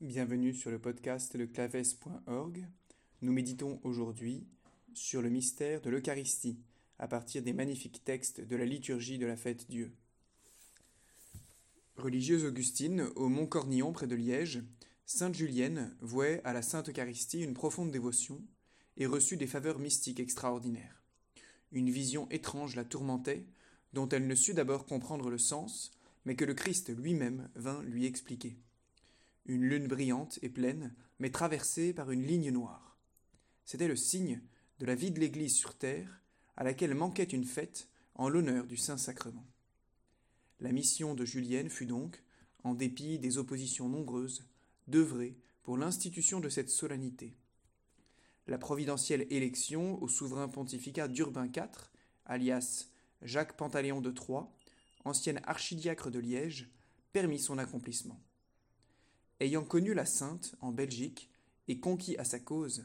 Bienvenue sur le podcast leclaves.org. Nous méditons aujourd'hui sur le mystère de l'Eucharistie à partir des magnifiques textes de la liturgie de la fête Dieu. Religieuse Augustine, au Mont Cornillon près de Liège, Sainte Julienne vouait à la Sainte Eucharistie une profonde dévotion et reçut des faveurs mystiques extraordinaires. Une vision étrange la tourmentait, dont elle ne sut d'abord comprendre le sens, mais que le Christ lui-même vint lui expliquer. Une lune brillante et pleine, mais traversée par une ligne noire. C'était le signe de la vie de l'Église sur terre, à laquelle manquait une fête en l'honneur du Saint-Sacrement. La mission de Julienne fut donc, en dépit des oppositions nombreuses, d'œuvrer pour l'institution de cette solennité. La providentielle élection au souverain pontificat d'Urbain IV, alias Jacques Pantaléon de Troyes, ancien archidiacre de Liège, permit son accomplissement. Ayant connu la Sainte en Belgique et conquis à sa cause,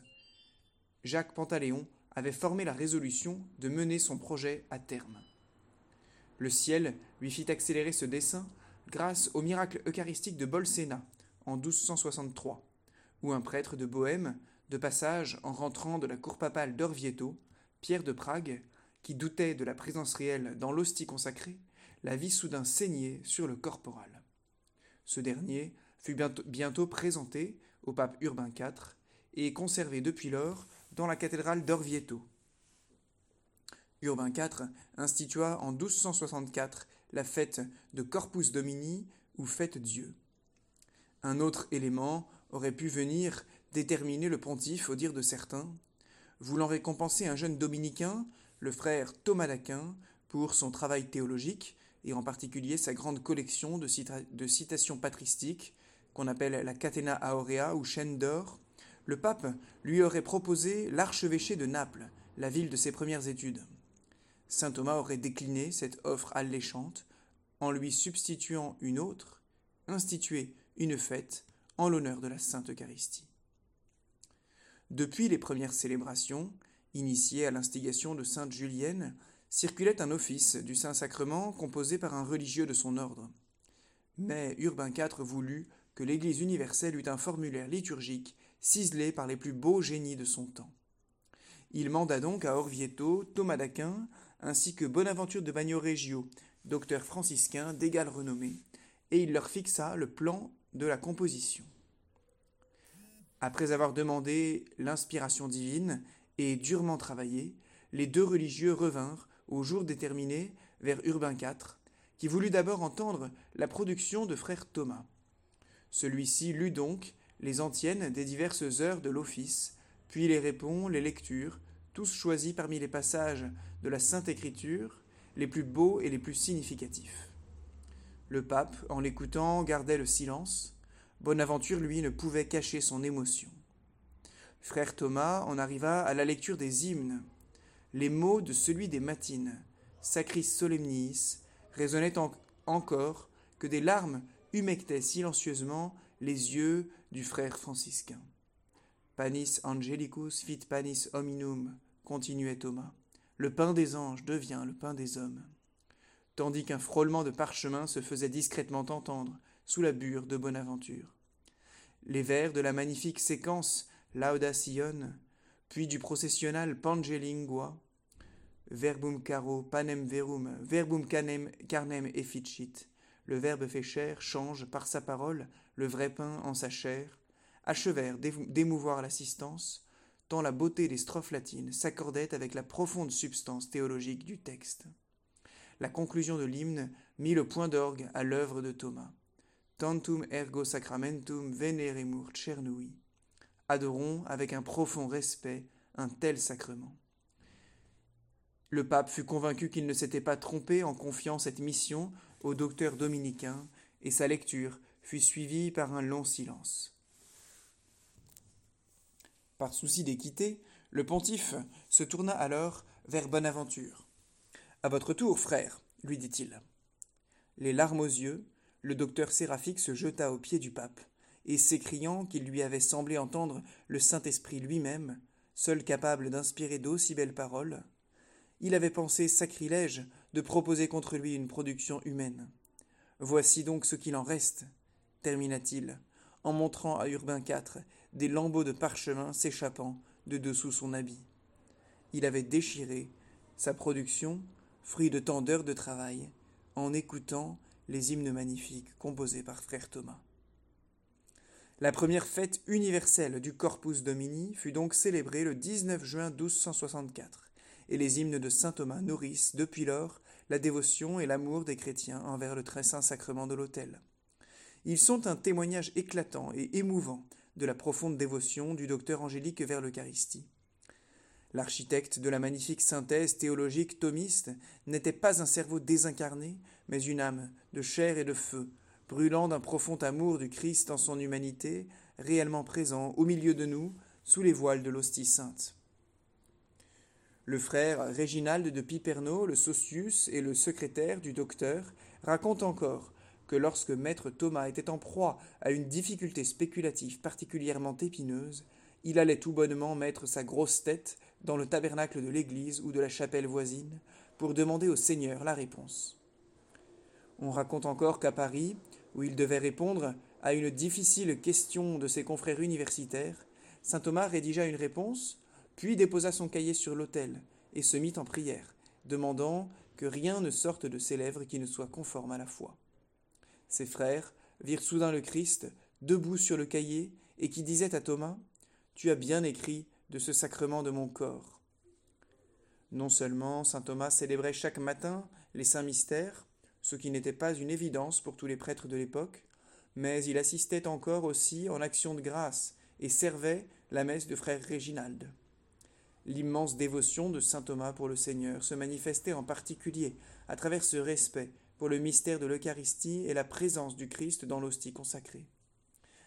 Jacques Pantaléon avait formé la résolution de mener son projet à terme. Le ciel lui fit accélérer ce dessein grâce au miracle eucharistique de Bolsena en 1263, où un prêtre de Bohême, de passage en rentrant de la cour papale d'Orvieto, Pierre de Prague, qui doutait de la présence réelle dans l'hostie consacrée, la vit soudain saigner sur le corporal. Ce dernier fut bientôt présenté au pape Urbain IV et conservé depuis lors dans la cathédrale d'Orvieto. Urbain IV institua en 1264 la fête de Corpus Domini ou fête Dieu. Un autre élément aurait pu venir déterminer le pontife au dire de certains, voulant récompenser un jeune dominicain, le frère Thomas d'Aquin, pour son travail théologique, et en particulier sa grande collection de, de citations patristiques, qu'on appelle la Catena Aurea ou chaîne d'or, le pape lui aurait proposé l'archevêché de Naples, la ville de ses premières études. Saint Thomas aurait décliné cette offre alléchante en lui substituant une autre, instituée une fête en l'honneur de la Sainte Eucharistie. Depuis les premières célébrations, initiées à l'instigation de Sainte Julienne, circulait un office du Saint-Sacrement composé par un religieux de son ordre. Mais Urbain IV voulut que l'Église universelle eût un formulaire liturgique ciselé par les plus beaux génies de son temps. Il manda donc à Orvieto Thomas d'Aquin ainsi que Bonaventure de Bagnoregio, docteur franciscain d'égale renommée, et il leur fixa le plan de la composition. Après avoir demandé l'inspiration divine et durement travaillé, les deux religieux revinrent, au jour déterminé, vers Urbain IV, qui voulut d'abord entendre la production de frère Thomas. Celui-ci lut donc les antiennes des diverses heures de l'office, puis les répond les lectures, tous choisis parmi les passages de la Sainte Écriture, les plus beaux et les plus significatifs. Le pape, en l'écoutant, gardait le silence. Bonaventure, lui, ne pouvait cacher son émotion. Frère Thomas en arriva à la lecture des hymnes. Les mots de celui des matines, Sacris Solemnis, résonnaient encore que des larmes humectaient silencieusement les yeux du frère franciscain. Panis angelicus fit panis hominum, continuait Thomas. Le pain des anges devient le pain des hommes tandis qu'un frôlement de parchemin se faisait discrètement entendre sous la bure de Bonaventure. Les vers de la magnifique séquence Laudacion, puis du processionnal Pangelingua, Verbum caro panem verum, verbum canem, carnem efficit. Le Verbe fait chair change par sa parole le vrai pain en sa chair, achevèrent d'émouvoir l'assistance, tant la beauté des strophes latines s'accordait avec la profonde substance théologique du texte la conclusion de l'hymne mit le point d'orgue à l'œuvre de Thomas. Tantum ergo sacramentum veneremur cernui. Adorons avec un profond respect un tel sacrement. Le pape fut convaincu qu'il ne s'était pas trompé en confiant cette mission au docteur dominicain, et sa lecture fut suivie par un long silence. Par souci d'équité, le pontife se tourna alors vers Bonaventure. À votre tour, frère, lui dit-il. Les larmes aux yeux, le docteur séraphique se jeta aux pieds du pape, et s'écriant qu'il lui avait semblé entendre le Saint-Esprit lui-même, seul capable d'inspirer d'aussi belles paroles, il avait pensé sacrilège de proposer contre lui une production humaine. Voici donc ce qu'il en reste, termina-t-il, en montrant à Urbain IV des lambeaux de parchemin s'échappant de dessous son habit. Il avait déchiré sa production, fruit de tant d'heures de travail, en écoutant les hymnes magnifiques composés par frère Thomas. La première fête universelle du Corpus Domini fut donc célébrée le 19 juin 1264, et les hymnes de saint Thomas nourrissent depuis lors la dévotion et l'amour des chrétiens envers le très saint sacrement de l'autel. Ils sont un témoignage éclatant et émouvant de la profonde dévotion du docteur angélique vers l'Eucharistie. L'architecte de la magnifique synthèse théologique thomiste n'était pas un cerveau désincarné, mais une âme de chair et de feu, brûlant d'un profond amour du Christ en son humanité, réellement présent au milieu de nous, sous les voiles de l'hostie sainte. Le frère Réginald de Piperno, le socius et le secrétaire du docteur, racontent encore que lorsque maître Thomas était en proie à une difficulté spéculative particulièrement épineuse, il allait tout bonnement mettre sa grosse tête dans le tabernacle de l'église ou de la chapelle voisine pour demander au Seigneur la réponse. On raconte encore qu'à Paris, où il devait répondre à une difficile question de ses confrères universitaires, saint Thomas rédigea une réponse, puis déposa son cahier sur l'autel et se mit en prière, demandant que rien ne sorte de ses lèvres qui ne soit conforme à la foi. Ses frères virent soudain le Christ, debout sur le cahier, et qui disait à Thomas Tu as bien écrit de ce sacrement de mon corps. Non seulement saint Thomas célébrait chaque matin les saints mystères, ce qui n'était pas une évidence pour tous les prêtres de l'époque, mais il assistait encore aussi en action de grâce et servait la messe de frère Réginald. L'immense dévotion de saint Thomas pour le Seigneur se manifestait en particulier à travers ce respect pour le mystère de l'Eucharistie et la présence du Christ dans l'hostie consacrée.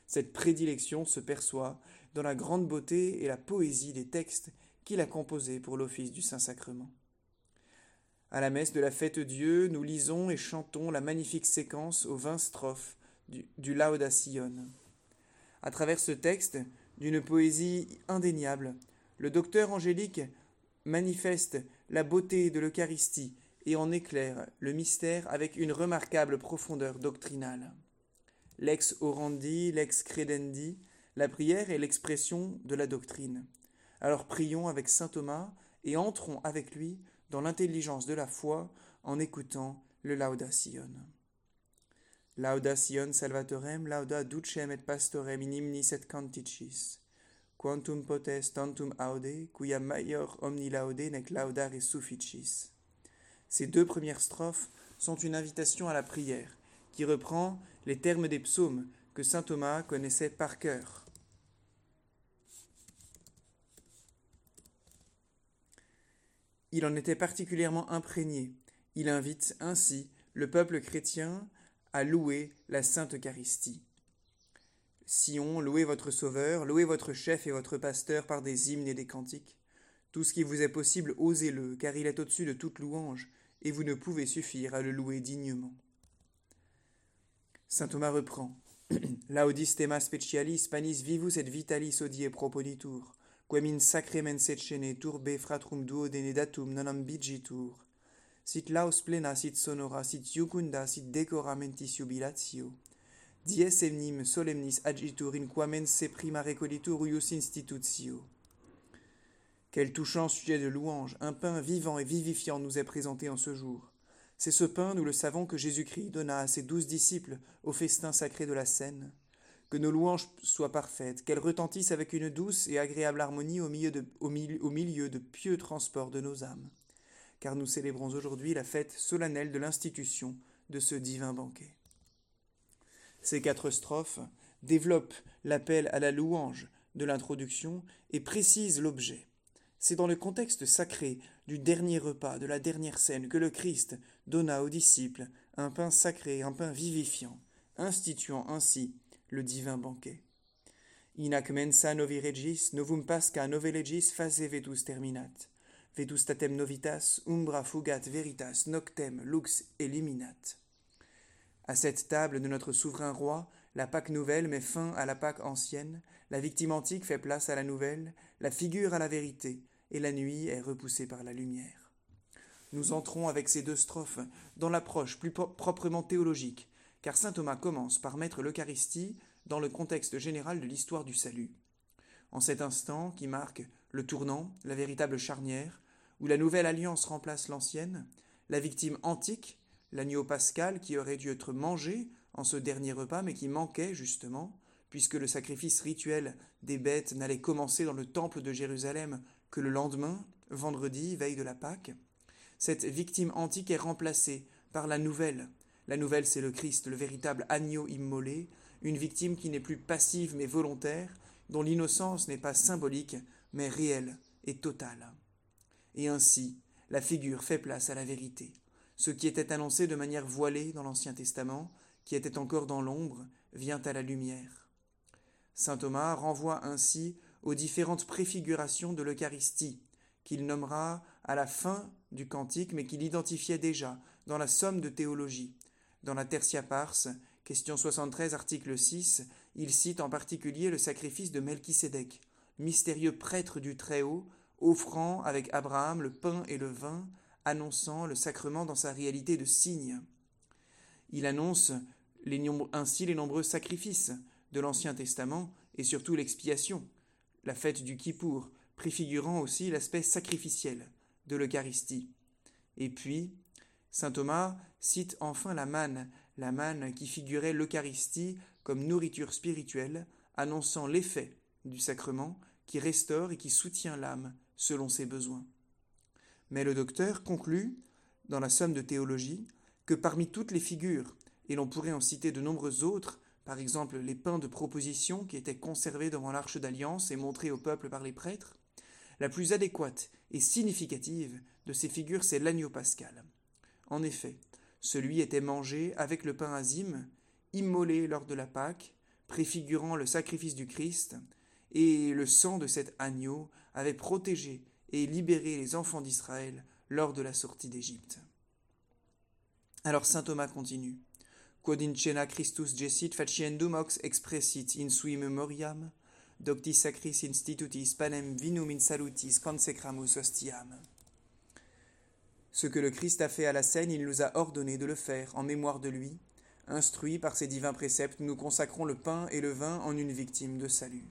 Cette prédilection se perçoit dans la grande beauté et la poésie des textes qu'il a composés pour l'office du Saint-Sacrement. À la messe de la fête Dieu, nous lisons et chantons la magnifique séquence aux vingt strophes du, du Lauda. À travers ce texte, d'une poésie indéniable, le docteur angélique manifeste la beauté de l'Eucharistie et en éclaire le mystère avec une remarquable profondeur doctrinale. Lex orandi, lex credendi, la prière est l'expression de la doctrine. Alors prions avec saint Thomas et entrons avec lui dans l'intelligence de la foi en écoutant le Lauda Sion. Lauda Sion Salvatorem, lauda ducem et pastorem in et canticis. Quantum potes tantum aude, quia maior omni laude nec laudare sufficis. Ces deux premières strophes sont une invitation à la prière, qui reprend les termes des psaumes que saint Thomas connaissait par cœur. Il en était particulièrement imprégné. Il invite ainsi le peuple chrétien à louer la Sainte Eucharistie. Sion, louez votre Sauveur, louez votre chef et votre pasteur par des hymnes et des cantiques. Tout ce qui vous est possible, osez-le, car il est au-dessus de toute louange, et vous ne pouvez suffire à le louer dignement. Saint Thomas reprend. Laudis tema specialis panis vivus et vitalis odie proponitur, quem in sacremen secene turbe fratrum duodene datum non ambigitur. Sit laus plena, sit sonora, sit iucunda, sit decora mentis jubilatio. Dies emnim solemnis agitur in quamen se prima recolitur institutio. Quel touchant sujet de louange, un pain vivant et vivifiant nous est présenté en ce jour. C'est ce pain, nous le savons, que Jésus-Christ donna à ses douze disciples au festin sacré de la Seine. Que nos louanges soient parfaites, qu'elles retentissent avec une douce et agréable harmonie au milieu de pieux transports de nos âmes. Car nous célébrons aujourd'hui la fête solennelle de l'institution de ce divin banquet. Ces quatre strophes développent l'appel à la louange de l'introduction et précisent l'objet. C'est dans le contexte sacré du dernier repas, de la dernière scène, que le Christ donna aux disciples un pain sacré, un pain vivifiant, instituant ainsi le divin banquet. Inac mensa novi regis, novum pasca nove legis face vetus terminat. Vetus tatem novitas, umbra fugat veritas, noctem lux eliminat. À cette table de notre souverain roi, la Pâque nouvelle met fin à la Pâque ancienne, la victime antique fait place à la nouvelle, la figure à la vérité, et la nuit est repoussée par la lumière. Nous entrons avec ces deux strophes dans l'approche plus proprement théologique, car saint Thomas commence par mettre l'Eucharistie dans le contexte général de l'histoire du salut. En cet instant qui marque le tournant, la véritable charnière, où la nouvelle alliance remplace l'ancienne, la victime antique, l'agneau pascal qui aurait dû être mangé en ce dernier repas mais qui manquait justement, puisque le sacrifice rituel des bêtes n'allait commencer dans le temple de Jérusalem que le lendemain, vendredi, veille de la Pâque, cette victime antique est remplacée par la nouvelle. La nouvelle, c'est le Christ, le véritable agneau immolé, une victime qui n'est plus passive mais volontaire, dont l'innocence n'est pas symbolique mais réelle et totale. Et ainsi, la figure fait place à la vérité. Ce qui était annoncé de manière voilée dans l'Ancien Testament, qui était encore dans l'ombre, vient à la lumière. Saint Thomas renvoie ainsi aux différentes préfigurations de l'Eucharistie, qu'il nommera à la fin du cantique, mais qu'il identifiait déjà dans la somme de théologie. Dans la Tertia Pars, question 73, article 6, il cite en particulier le sacrifice de Melchisédek, mystérieux prêtre du Très-Haut, offrant avec Abraham le pain et le vin, annonçant le sacrement dans sa réalité de signe. Il annonce ainsi les nombreux sacrifices de l'Ancien Testament et surtout l'expiation, la fête du Kippour, préfigurant aussi l'aspect sacrificiel de l'Eucharistie. Et puis, saint Thomas cite enfin la manne, la manne qui figurait l'Eucharistie comme nourriture spirituelle, annonçant l'effet du sacrement qui restaure et qui soutient l'âme selon ses besoins. Mais le docteur conclut, dans la somme de théologie, que parmi toutes les figures, et l'on pourrait en citer de nombreuses autres, par exemple les pains de proposition qui étaient conservés devant l'arche d'alliance et montrés au peuple par les prêtres, la plus adéquate et significative de ces figures, c'est l'agneau pascal. En effet, celui était mangé avec le pain azime, immolé lors de la Pâque, préfigurant le sacrifice du Christ, et le sang de cet agneau avait protégé et libéré les enfants d'Israël lors de la sortie d'Égypte. Alors saint Thomas continue. Quod in Christus gesit faciendum ox expressit in sui memoriam, docti sacris institutis panem vinum in salutis consecramus ostiam. Ce que le Christ a fait à la scène, il nous a ordonné de le faire en mémoire de lui. Instruits par ses divins préceptes, nous consacrons le pain et le vin en une victime de salut.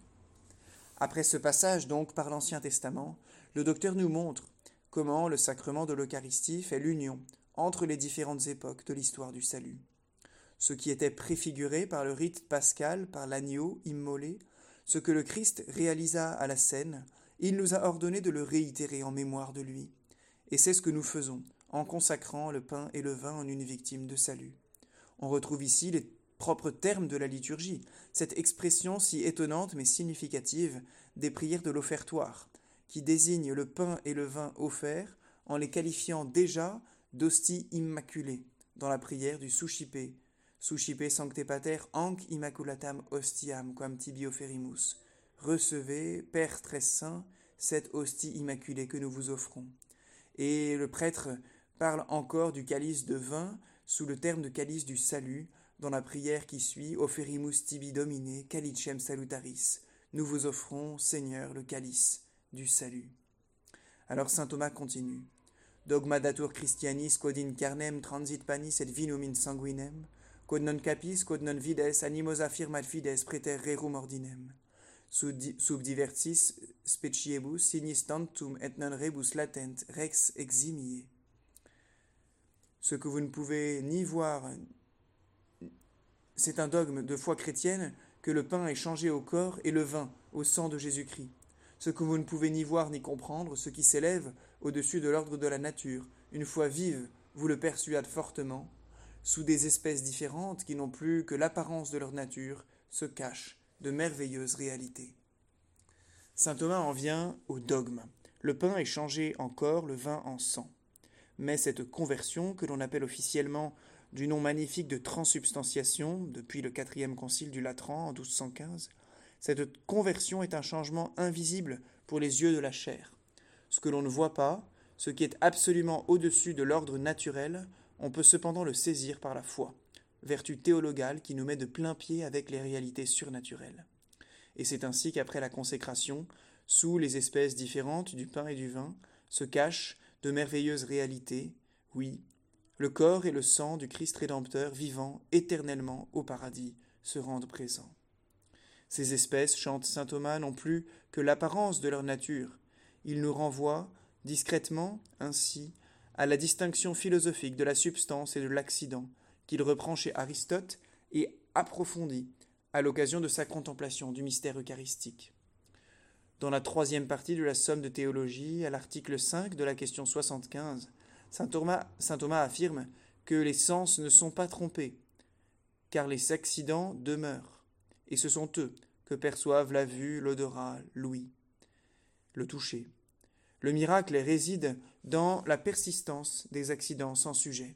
Après ce passage, donc, par l'Ancien Testament, le docteur nous montre comment le sacrement de l'Eucharistie fait l'union entre les différentes époques de l'histoire du salut. Ce qui était préfiguré par le rite pascal, par l'agneau immolé, ce que le Christ réalisa à la scène, il nous a ordonné de le réitérer en mémoire de lui. Et c'est ce que nous faisons, en consacrant le pain et le vin en une victime de salut. On retrouve ici les propres termes de la liturgie, cette expression si étonnante mais significative des prières de l'offertoire, qui désigne le pain et le vin offerts en les qualifiant déjà d'hosties immaculées dans la prière du Souchipé, Suscipe sancte pater anc immaculatam hostiam quam tibi offerimus. Recevez, Père très saint, cette hostie immaculée que nous vous offrons. Et le prêtre parle encore du calice de vin sous le terme de calice du salut dans la prière qui suit Offerimus tibi domine calicem salutaris. Nous vous offrons, Seigneur, le calice du salut. Alors saint Thomas continue. Dogma datur Christianis quod in carnem transit panis et vinum in sanguinem quod non capis, quod non vides, animos affirmat fides preter rerum ordinem. Sub diversis speciebus signis tantum et non rebus latent rex eximie. Ce que vous ne pouvez ni voir, c'est un dogme de foi chrétienne que le pain est changé au corps et le vin au sang de Jésus-Christ. Ce que vous ne pouvez ni voir ni comprendre, ce qui s'élève au-dessus de l'ordre de la nature, une fois vive, vous le persuade fortement, sous des espèces différentes qui n'ont plus que l'apparence de leur nature, se cachent de merveilleuses réalités. Saint Thomas en vient au dogme. Le pain est changé en corps, le vin en sang. Mais cette conversion, que l'on appelle officiellement du nom magnifique de transubstantiation depuis le quatrième concile du Latran en 1215, cette conversion est un changement invisible pour les yeux de la chair. Ce que l'on ne voit pas, ce qui est absolument au-dessus de l'ordre naturel, on peut cependant le saisir par la foi, vertu théologale qui nous met de plein pied avec les réalités surnaturelles. Et c'est ainsi qu'après la consécration, sous les espèces différentes du pain et du vin, se cachent de merveilleuses réalités, oui, le corps et le sang du Christ rédempteur vivant éternellement au paradis se rendent présents. Ces espèces, chante saint Thomas, n'ont plus que l'apparence de leur nature. Il nous renvoie, discrètement ainsi, à la distinction philosophique de la substance et de l'accident, qu'il reprend chez Aristote et approfondit à l'occasion de sa contemplation du mystère eucharistique. Dans la troisième partie de la Somme de théologie, à l'article 5 de la question 75, saint Thomas, saint Thomas affirme que les sens ne sont pas trompés, car les accidents demeurent, et ce sont eux que perçoivent la vue, l'odorat, l'ouïe, le toucher. Le miracle réside dans la persistance des accidents sans sujet.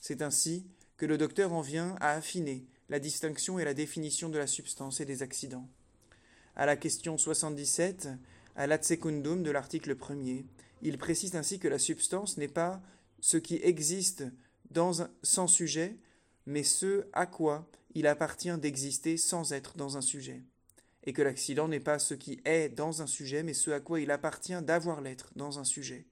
C'est ainsi que le docteur en vient à affiner la distinction et la définition de la substance et des accidents. À la question 77, à l'atsecundum de l'article 1er, il précise ainsi que la substance n'est pas ce qui existe dans un, sans sujet, mais ce à quoi il appartient d'exister sans être dans un sujet, et que l'accident n'est pas ce qui est dans un sujet, mais ce à quoi il appartient d'avoir l'être dans un sujet.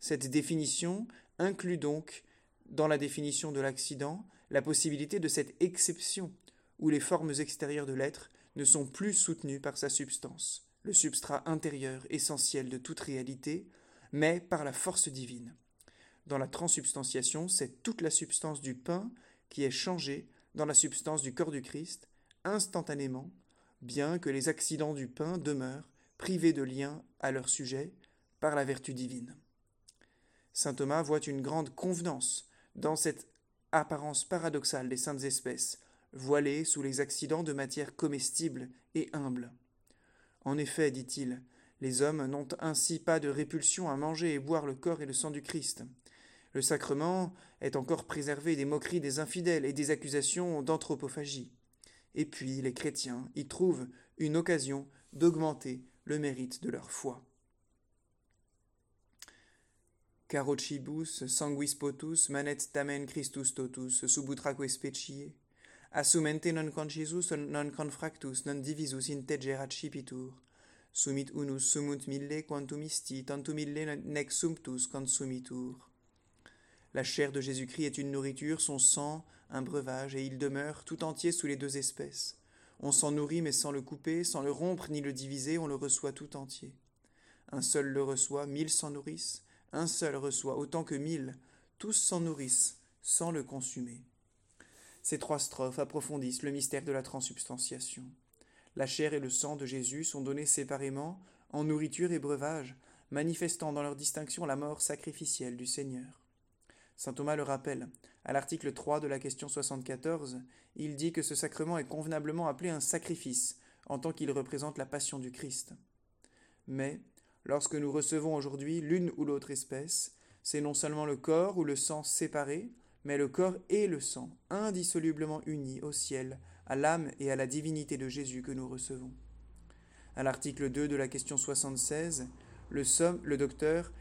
Cette définition inclut donc, dans la définition de l'accident, la possibilité de cette exception, où les formes extérieures de l'être ne sont plus soutenues par sa substance, le substrat intérieur essentiel de toute réalité, mais par la force divine. Dans la transubstantiation, c'est toute la substance du pain qui est changée dans la substance du corps du Christ, instantanément, bien que les accidents du pain demeurent privés de lien à leur sujet par la vertu divine. Saint Thomas voit une grande convenance dans cette apparence paradoxale des saintes espèces, voilées sous les accidents de matière comestible et humble. En effet, dit-il, les hommes n'ont ainsi pas de répulsion à manger et boire le corps et le sang du Christ. Le sacrement est encore préservé des moqueries des infidèles et des accusations d'anthropophagie. Et puis les chrétiens y trouvent une occasion d'augmenter le mérite de leur foi. Carocibus sanguis potus manet tamen Christus totus subutraque specie, assumente non concisus non confractus non divisus in tegerat cipitur, sumit unus sumunt mille quantum isti tantum nec sumptus consumitur. La chair de Jésus-Christ est une nourriture, son sang un breuvage, et il demeure tout entier sous les deux espèces. On s'en nourrit, mais sans le couper, sans le rompre ni le diviser, on le reçoit tout entier. Un seul le reçoit, mille s'en nourrissent, un seul reçoit autant que mille, tous s'en nourrissent, sans le consumer. Ces trois strophes approfondissent le mystère de la transubstantiation. La chair et le sang de Jésus sont donnés séparément, en nourriture et breuvage, manifestant dans leur distinction la mort sacrificielle du Seigneur. Saint Thomas le rappelle. À l'article 3 de la question 74, il dit que ce sacrement est convenablement appelé un sacrifice, en tant qu'il représente la passion du Christ. Mais, lorsque nous recevons aujourd'hui l'une ou l'autre espèce, c'est non seulement le corps ou le sang séparés, mais le corps et le sang, indissolublement unis au ciel, à l'âme et à la divinité de Jésus que nous recevons. À l'article 2 de la question 76, le, somme, le docteur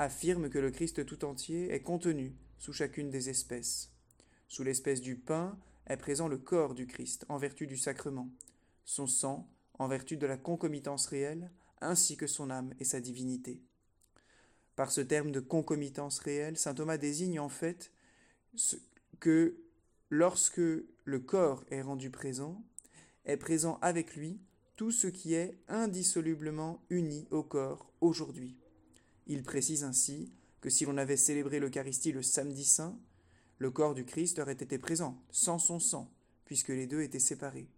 affirme que le Christ tout entier est contenu sous chacune des espèces. Sous l'espèce du pain est présent le corps du Christ en vertu du sacrement, son sang en vertu de la concomitance réelle, ainsi que son âme et sa divinité. Par ce terme de concomitance réelle, saint Thomas désigne en fait que lorsque le corps est rendu présent, est présent avec lui tout ce qui est indissolublement uni au corps aujourd'hui. Il précise ainsi que si l'on avait célébré l'Eucharistie le samedi saint, le corps du Christ aurait été présent, sans son sang, puisque les deux étaient séparés.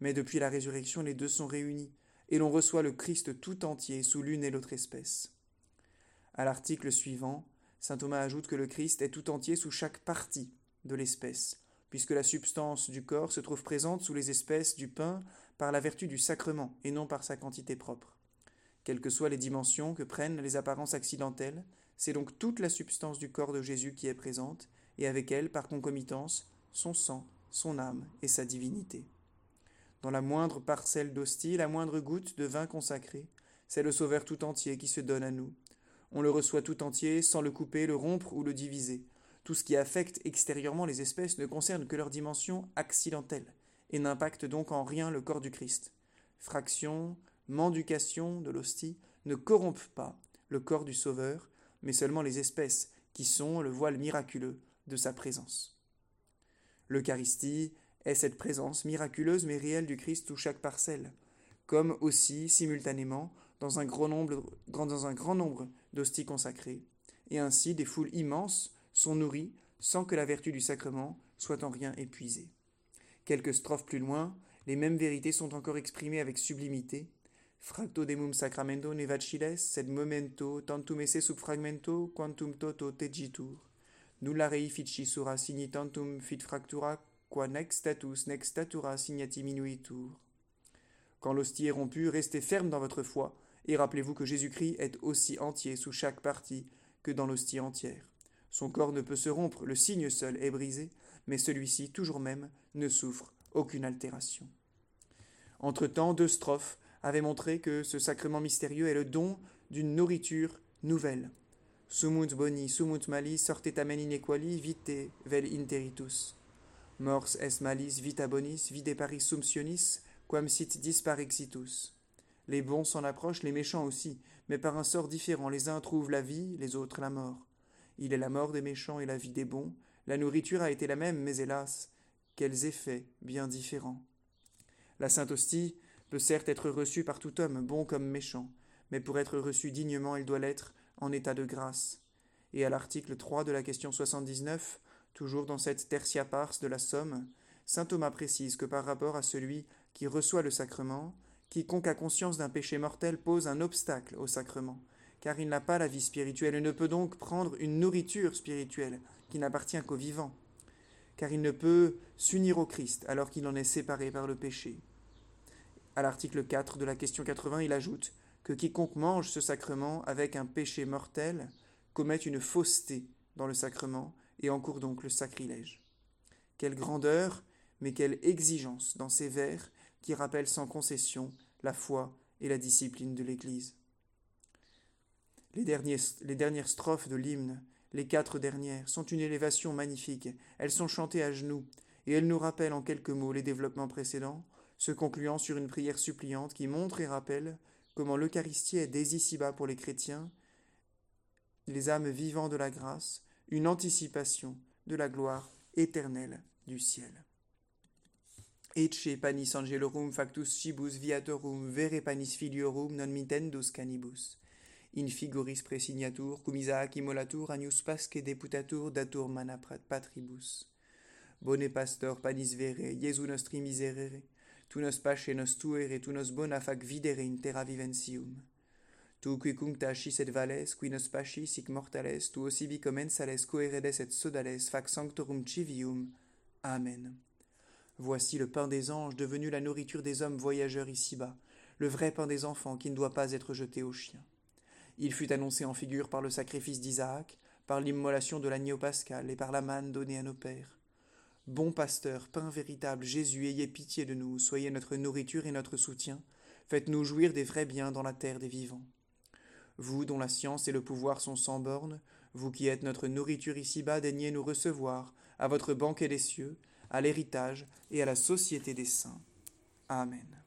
Mais depuis la résurrection, les deux sont réunis, et l'on reçoit le Christ tout entier sous l'une et l'autre espèce. À l'article suivant, saint Thomas ajoute que le Christ est tout entier sous chaque partie de l'espèce, puisque la substance du corps se trouve présente sous les espèces du pain par la vertu du sacrement et non par sa quantité propre. Quelles que soient les dimensions que prennent les apparences accidentelles, c'est donc toute la substance du corps de Jésus qui est présente, et avec elle, par concomitance, son sang, son âme et sa divinité. Dans la moindre parcelle d'hostie, la moindre goutte de vin consacré, c'est le Sauveur tout entier qui se donne à nous. On le reçoit tout entier, sans le couper, le rompre ou le diviser. Tout ce qui affecte extérieurement les espèces ne concerne que leur dimension accidentelle, et n'impacte donc en rien le corps du Christ. Fraction, mendication de l'hostie ne corrompent pas le corps du Sauveur, mais seulement les espèces qui sont le voile miraculeux de sa présence. L'Eucharistie est cette présence miraculeuse mais réelle du Christ sous chaque parcelle, comme aussi, simultanément, dans un grand nombre, dans un grand nombre d'hosties consacrées, et ainsi des foules immenses sont nourries sans que la vertu du sacrement soit en rien épuisée. Quelques strophes plus loin, les mêmes vérités sont encore exprimées avec sublimité. Fracto demum sacramento ne vaciles, sed momento tantum esse sub fragmento quantum toto tegitur. Nulla rei sura signi tantum fit fractura qua nec status nec statura signati minuitur. Quand l'hostie est rompue, restez ferme dans votre foi, et rappelez-vous que Jésus-Christ est aussi entier sous chaque partie que dans l'hostie entière. Son corps ne peut se rompre, le signe seul est brisé, mais celui-ci, toujours même, ne souffre aucune altération. Entre-temps, deux strophes avaient montré que ce sacrement mystérieux est le don d'une nourriture nouvelle. Sumunt boni, sumunt malis, sortet amen inequali, vite vel interitus. Mors es malis, vita bonis, vide paris sumsionis, quam sit disparexitus. Les bons s'en approchent, les méchants aussi, mais par un sort différent. Les uns trouvent la vie, les autres la mort. Il est la mort des méchants et la vie des bons. La nourriture a été la même, mais hélas, quels effets bien différents. La Sainte Hostie peut certes être reçue par tout homme, bon comme méchant, mais pour être reçue dignement, elle doit l'être en état de grâce. Et à l'article 3 de la question 79, toujours dans cette tertia pars de la Somme, saint Thomas précise que par rapport à celui qui reçoit le sacrement, quiconque a conscience d'un péché mortel pose un obstacle au sacrement, car il n'a pas la vie spirituelle et ne peut donc prendre une nourriture spirituelle qui n'appartient qu'aux vivants, car il ne peut s'unir au Christ alors qu'il en est séparé par le péché. À l'article 4 de la question 80, il ajoute que quiconque mange ce sacrement avec un péché mortel commet une fausseté dans le sacrement et encourt donc le sacrilège. Quelle grandeur, mais quelle exigence dans ces vers qui rappellent sans concession la foi et la discipline de l'Église. Les, les dernières strophes de l'hymne, les quatre dernières, sont une élévation magnifique. Elles sont chantées à genoux, et elles nous rappellent en quelques mots les développements précédents, se concluant sur une prière suppliante qui montre et rappelle comment l'Eucharistie est dès ici-bas pour les chrétiens, les âmes vivant de la grâce, une anticipation de la gloire éternelle du ciel. Ecce panis angelorum factus cibus viatorum vere panis filiorum non mitendus canibus. In figuris presignatur cum Isaac immolatur agnus pasque deputatur datur mana patribus. Bone pastor panis vere, Iesu nostri miserere, tu nos nos tuere, tu nos bona fac videre in terra viventium. Tu qui cunctacis et vales, qui nos pacis sic mortales, tu osibi commensales coeredes et sodales fac sanctorum civium. Amen. Voici le pain des anges devenu la nourriture des hommes voyageurs ici-bas, le vrai pain des enfants qui ne doit pas être jeté aux chiens. Il fut annoncé en figure par le sacrifice d'Isaac, par l'immolation de l'agneau pascal et par la manne donnée à nos pères. Bon pasteur, pain véritable, Jésus, ayez pitié de nous, soyez notre nourriture et notre soutien, faites-nous jouir des vrais biens dans la terre des vivants. Vous dont la science et le pouvoir sont sans bornes, vous qui êtes notre nourriture ici-bas, daignez nous recevoir à votre banquet des cieux, à l'héritage et à la société des saints. Amen.